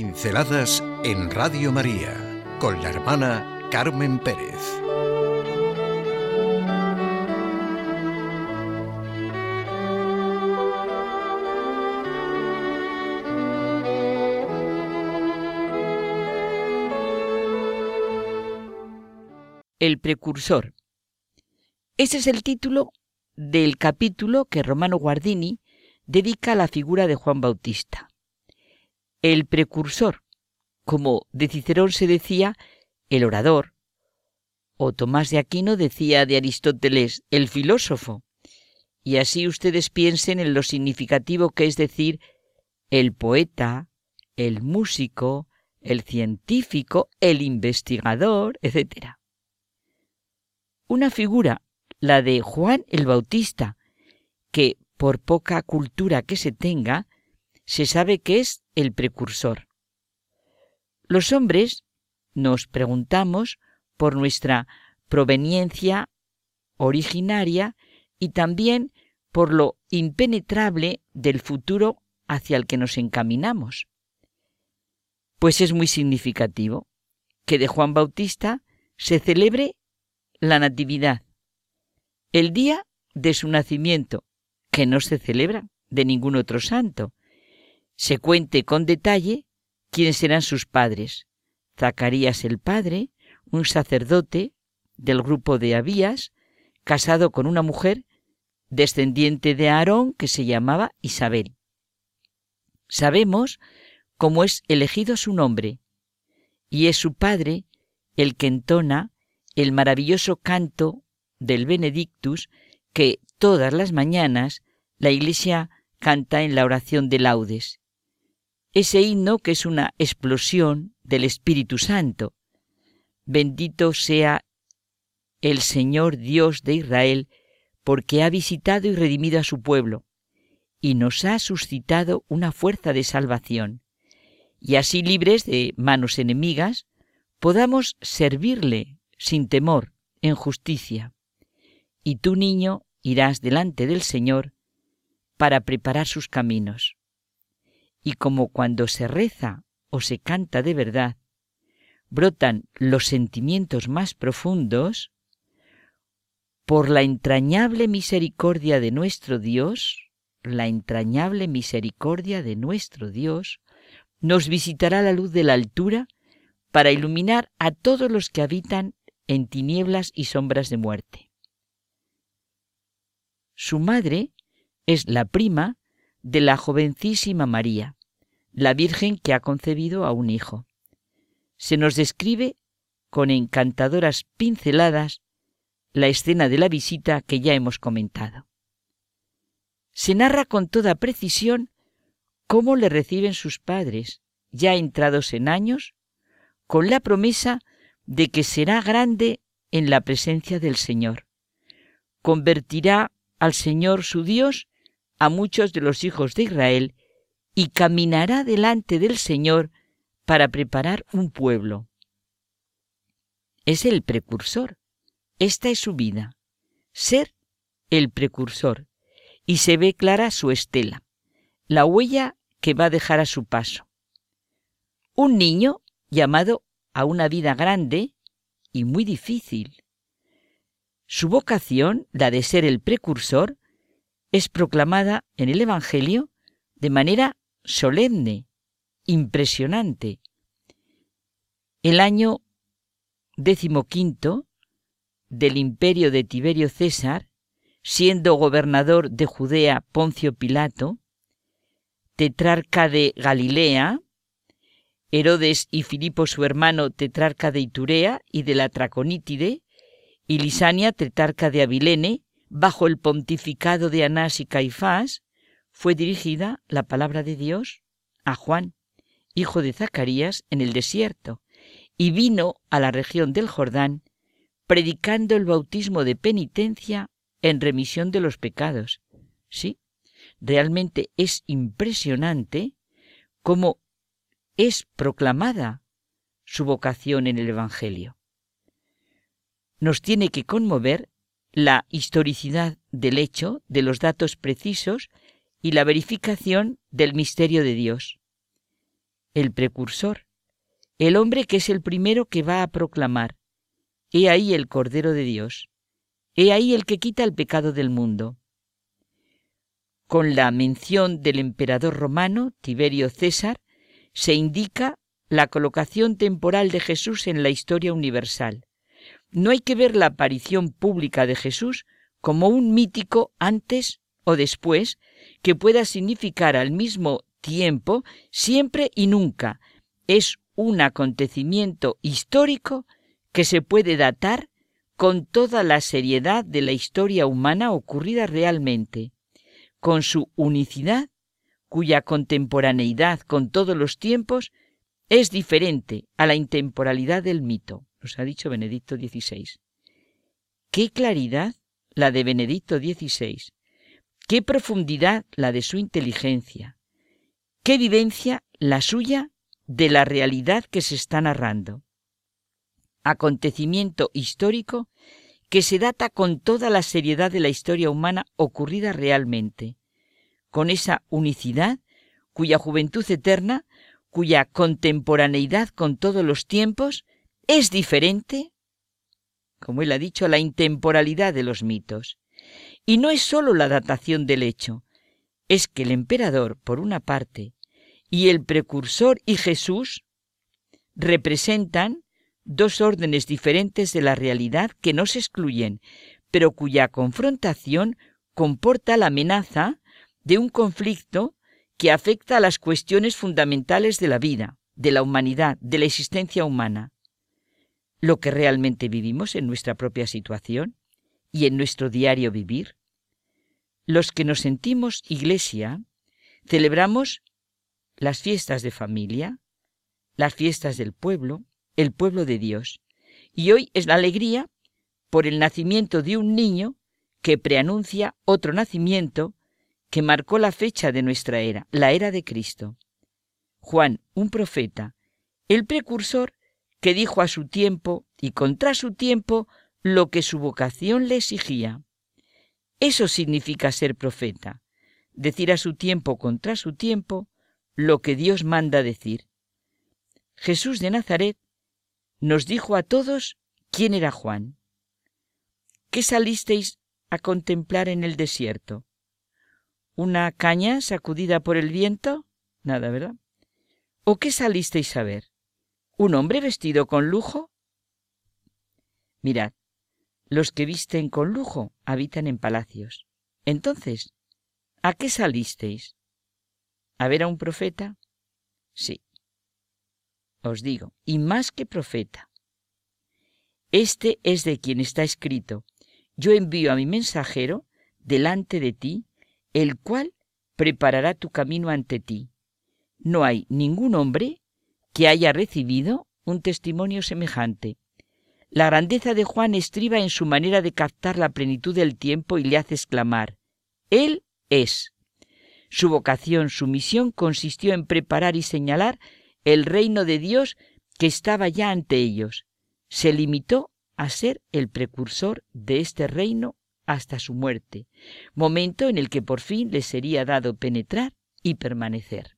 Pinceladas en Radio María con la hermana Carmen Pérez. El precursor. Ese es el título del capítulo que Romano Guardini dedica a la figura de Juan Bautista. El precursor, como de Cicerón se decía, el orador, o Tomás de Aquino decía de Aristóteles, el filósofo. Y así ustedes piensen en lo significativo que es decir el poeta, el músico, el científico, el investigador, etc. Una figura, la de Juan el Bautista, que por poca cultura que se tenga, se sabe que es el precursor. Los hombres nos preguntamos por nuestra proveniencia originaria y también por lo impenetrable del futuro hacia el que nos encaminamos. Pues es muy significativo que de Juan Bautista se celebre la Natividad, el día de su nacimiento, que no se celebra de ningún otro santo. Se cuente con detalle quiénes eran sus padres. Zacarías el padre, un sacerdote del grupo de Abías, casado con una mujer descendiente de Aarón que se llamaba Isabel. Sabemos cómo es elegido su nombre, y es su padre el que entona el maravilloso canto del Benedictus que todas las mañanas la Iglesia canta en la oración de laudes. Ese himno que es una explosión del Espíritu Santo. Bendito sea el Señor Dios de Israel, porque ha visitado y redimido a su pueblo, y nos ha suscitado una fuerza de salvación, y así libres de manos enemigas, podamos servirle sin temor, en justicia. Y tú, niño, irás delante del Señor para preparar sus caminos. Y como cuando se reza o se canta de verdad, brotan los sentimientos más profundos, por la entrañable misericordia de nuestro Dios, la entrañable misericordia de nuestro Dios, nos visitará la luz de la altura para iluminar a todos los que habitan en tinieblas y sombras de muerte. Su madre es la prima de la jovencísima María, la Virgen que ha concebido a un hijo. Se nos describe con encantadoras pinceladas la escena de la visita que ya hemos comentado. Se narra con toda precisión cómo le reciben sus padres, ya entrados en años, con la promesa de que será grande en la presencia del Señor. Convertirá al Señor su Dios a muchos de los hijos de Israel y caminará delante del Señor para preparar un pueblo. Es el precursor. Esta es su vida. Ser el precursor. Y se ve clara su estela, la huella que va a dejar a su paso. Un niño llamado a una vida grande y muy difícil, su vocación, la de ser el precursor, es proclamada en el Evangelio de manera solemne, impresionante. El año decimoquinto del imperio de Tiberio César, siendo gobernador de Judea Poncio Pilato, tetrarca de Galilea, Herodes y Filipo su hermano tetrarca de Iturea y de la Traconítide, y Lisania, tetarca de Abilene, bajo el pontificado de Anás y Caifás, fue dirigida la palabra de Dios a Juan, hijo de Zacarías, en el desierto, y vino a la región del Jordán, predicando el bautismo de penitencia en remisión de los pecados. Sí, realmente es impresionante cómo es proclamada su vocación en el Evangelio nos tiene que conmover la historicidad del hecho, de los datos precisos y la verificación del misterio de Dios. el precursor, el hombre que es el primero que va a proclamar, He ahí el Cordero de Dios, he ahí el que quita el pecado del mundo. Con la mención del emperador romano, Tiberio César, se indica la colocación temporal de Jesús en la historia universal. No hay que ver la aparición pública de Jesús como un mítico antes o después que pueda significar al mismo tiempo siempre y nunca. Es un acontecimiento histórico que se puede datar con toda la seriedad de la historia humana ocurrida realmente, con su unicidad, cuya contemporaneidad con todos los tiempos es diferente a la intemporalidad del mito, nos ha dicho Benedicto XVI. Qué claridad la de Benedicto XVI, qué profundidad la de su inteligencia, qué vivencia la suya de la realidad que se está narrando. Acontecimiento histórico que se data con toda la seriedad de la historia humana ocurrida realmente, con esa unicidad cuya juventud eterna cuya contemporaneidad con todos los tiempos es diferente, como él ha dicho, a la intemporalidad de los mitos. Y no es sólo la datación del hecho, es que el emperador, por una parte, y el precursor y Jesús representan dos órdenes diferentes de la realidad que no se excluyen, pero cuya confrontación comporta la amenaza de un conflicto que afecta a las cuestiones fundamentales de la vida, de la humanidad, de la existencia humana. Lo que realmente vivimos en nuestra propia situación y en nuestro diario vivir. Los que nos sentimos iglesia, celebramos las fiestas de familia, las fiestas del pueblo, el pueblo de Dios. Y hoy es la alegría por el nacimiento de un niño que preanuncia otro nacimiento que marcó la fecha de nuestra era, la era de Cristo. Juan, un profeta, el precursor que dijo a su tiempo y contra su tiempo lo que su vocación le exigía. Eso significa ser profeta, decir a su tiempo contra su tiempo lo que Dios manda decir. Jesús de Nazaret nos dijo a todos quién era Juan. ¿Qué salisteis a contemplar en el desierto? ¿Una caña sacudida por el viento? Nada, ¿verdad? ¿O qué salisteis a ver? ¿Un hombre vestido con lujo? Mirad, los que visten con lujo habitan en palacios. Entonces, ¿a qué salisteis? ¿A ver a un profeta? Sí. Os digo, y más que profeta. Este es de quien está escrito, yo envío a mi mensajero delante de ti, el cual preparará tu camino ante ti. No hay ningún hombre que haya recibido un testimonio semejante. La grandeza de Juan estriba en su manera de captar la plenitud del tiempo y le hace exclamar, Él es. Su vocación, su misión consistió en preparar y señalar el reino de Dios que estaba ya ante ellos. Se limitó a ser el precursor de este reino hasta su muerte, momento en el que por fin le sería dado penetrar y permanecer.